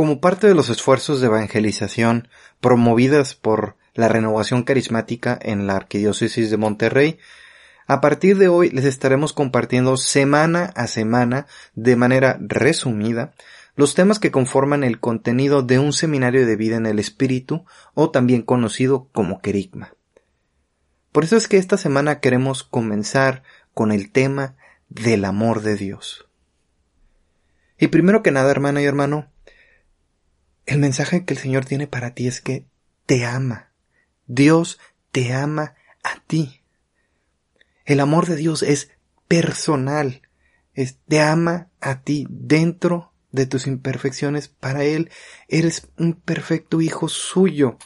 Como parte de los esfuerzos de evangelización promovidas por la renovación carismática en la Arquidiócesis de Monterrey, a partir de hoy les estaremos compartiendo semana a semana, de manera resumida, los temas que conforman el contenido de un seminario de vida en el espíritu, o también conocido como querigma. Por eso es que esta semana queremos comenzar con el tema del amor de Dios. Y primero que nada, hermana y hermano, el mensaje que el Señor tiene para ti es que te ama. Dios te ama a ti. El amor de Dios es personal. Es, te ama a ti dentro de tus imperfecciones. Para Él eres un perfecto hijo suyo.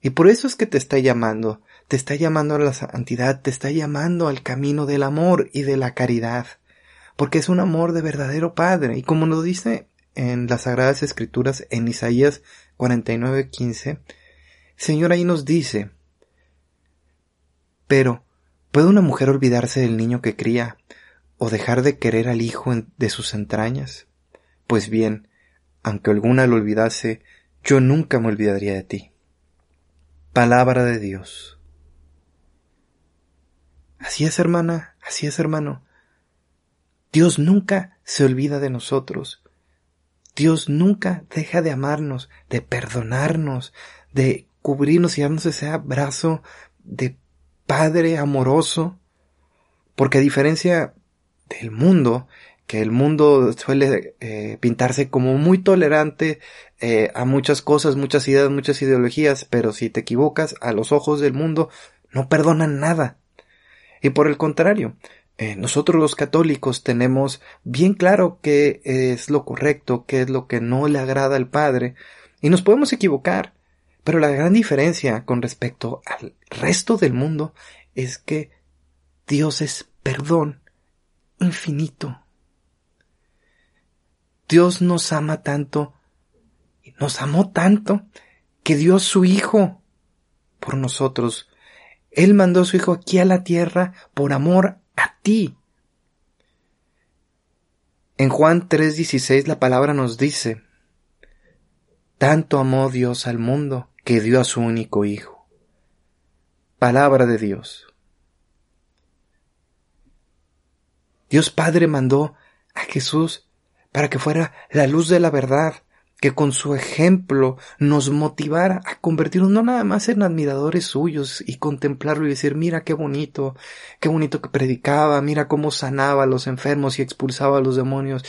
Y por eso es que te está llamando. Te está llamando a la santidad, te está llamando al camino del amor y de la caridad. Porque es un amor de verdadero Padre. Y como nos dice en las Sagradas Escrituras en Isaías 49:15, el Señor ahí nos dice, pero, ¿puede una mujer olvidarse del niño que cría o dejar de querer al hijo de sus entrañas? Pues bien, aunque alguna lo olvidase, yo nunca me olvidaría de ti. Palabra de Dios. Así es, hermana, así es, hermano. Dios nunca se olvida de nosotros. Dios nunca deja de amarnos, de perdonarnos, de cubrirnos y darnos ese abrazo de Padre amoroso, porque a diferencia del mundo, que el mundo suele eh, pintarse como muy tolerante eh, a muchas cosas, muchas ideas, muchas ideologías, pero si te equivocas a los ojos del mundo, no perdonan nada. Y por el contrario, eh, nosotros los católicos tenemos bien claro qué es lo correcto, qué es lo que no le agrada al Padre, y nos podemos equivocar, pero la gran diferencia con respecto al resto del mundo es que Dios es perdón infinito. Dios nos ama tanto, y nos amó tanto, que dio su Hijo por nosotros. Él mandó a su Hijo aquí a la tierra por amor En Juan 3:16 la palabra nos dice, tanto amó Dios al mundo que dio a su único Hijo. Palabra de Dios. Dios Padre mandó a Jesús para que fuera la luz de la verdad, que con su ejemplo nos motivara a convertirnos no nada más en admiradores suyos y contemplarlo y decir, mira qué bonito, qué bonito que predicaba, mira cómo sanaba a los enfermos y expulsaba a los demonios.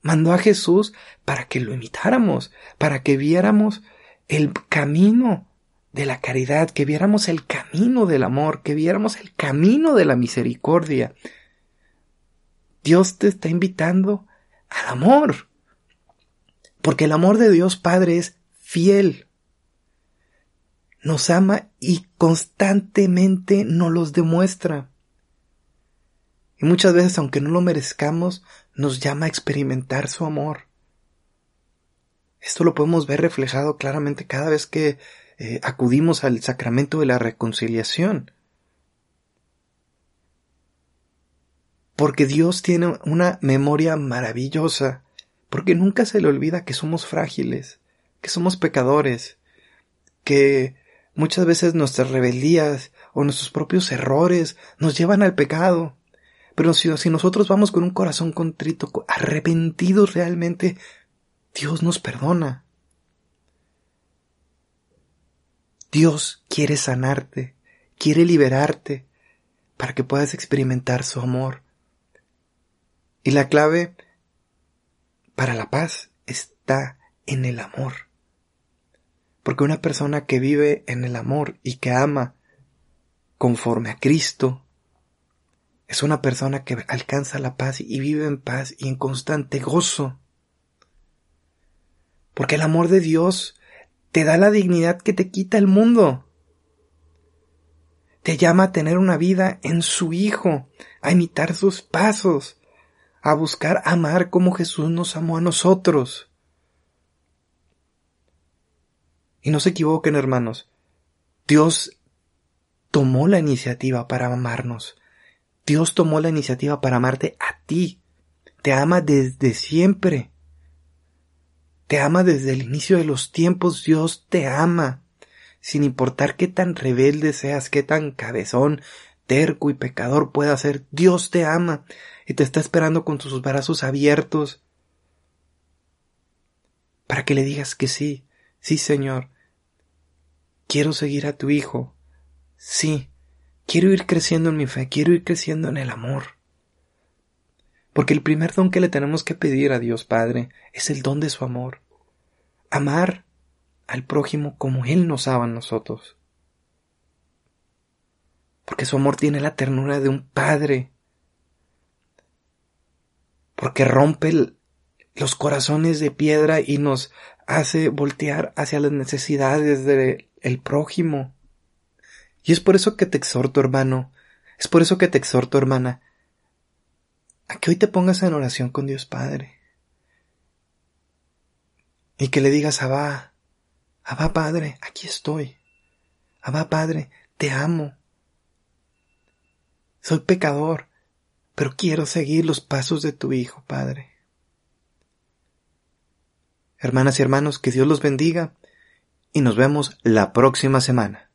Mandó a Jesús para que lo imitáramos, para que viéramos el camino de la caridad, que viéramos el camino del amor, que viéramos el camino de la misericordia. Dios te está invitando al amor. Porque el amor de Dios Padre es fiel. Nos ama y constantemente nos los demuestra. Y muchas veces, aunque no lo merezcamos, nos llama a experimentar su amor. Esto lo podemos ver reflejado claramente cada vez que eh, acudimos al sacramento de la reconciliación. Porque Dios tiene una memoria maravillosa porque nunca se le olvida que somos frágiles, que somos pecadores, que muchas veces nuestras rebeldías o nuestros propios errores nos llevan al pecado. Pero si, nosotros vamos con un corazón contrito, arrepentidos realmente, Dios nos perdona. Dios quiere sanarte, quiere liberarte para que puedas experimentar su amor. Y la clave para la paz está en el amor. Porque una persona que vive en el amor y que ama conforme a Cristo es una persona que alcanza la paz y vive en paz y en constante gozo. Porque el amor de Dios te da la dignidad que te quita el mundo. Te llama a tener una vida en su Hijo, a imitar sus pasos, a buscar amar como Jesús nos amó a nosotros. Y no se equivoquen, hermanos. Dios tomó la iniciativa para amarnos. Dios tomó la iniciativa para amarte a ti. Te ama desde siempre. Te ama desde el inicio de los tiempos, Dios te ama. Sin importar qué tan rebelde seas, qué tan cabezón, terco y pecador pueda ser, Dios te ama y te está esperando con sus brazos abiertos para que le digas que sí, sí Señor, quiero seguir a tu Hijo, sí, quiero ir creciendo en mi fe, quiero ir creciendo en el amor. Porque el primer don que le tenemos que pedir a Dios Padre es el don de su amor. Amar al prójimo como Él nos ama a nosotros. Porque su amor tiene la ternura de un padre. Porque rompe los corazones de piedra y nos hace voltear hacia las necesidades del prójimo. Y es por eso que te exhorto, hermano, es por eso que te exhorto, hermana, a que hoy te pongas en oración con Dios Padre. Y que le digas, Abba, Abba Padre, aquí estoy. Abba Padre, te amo. Soy pecador, pero quiero seguir los pasos de tu Hijo, Padre. Hermanas y hermanos, que Dios los bendiga y nos vemos la próxima semana.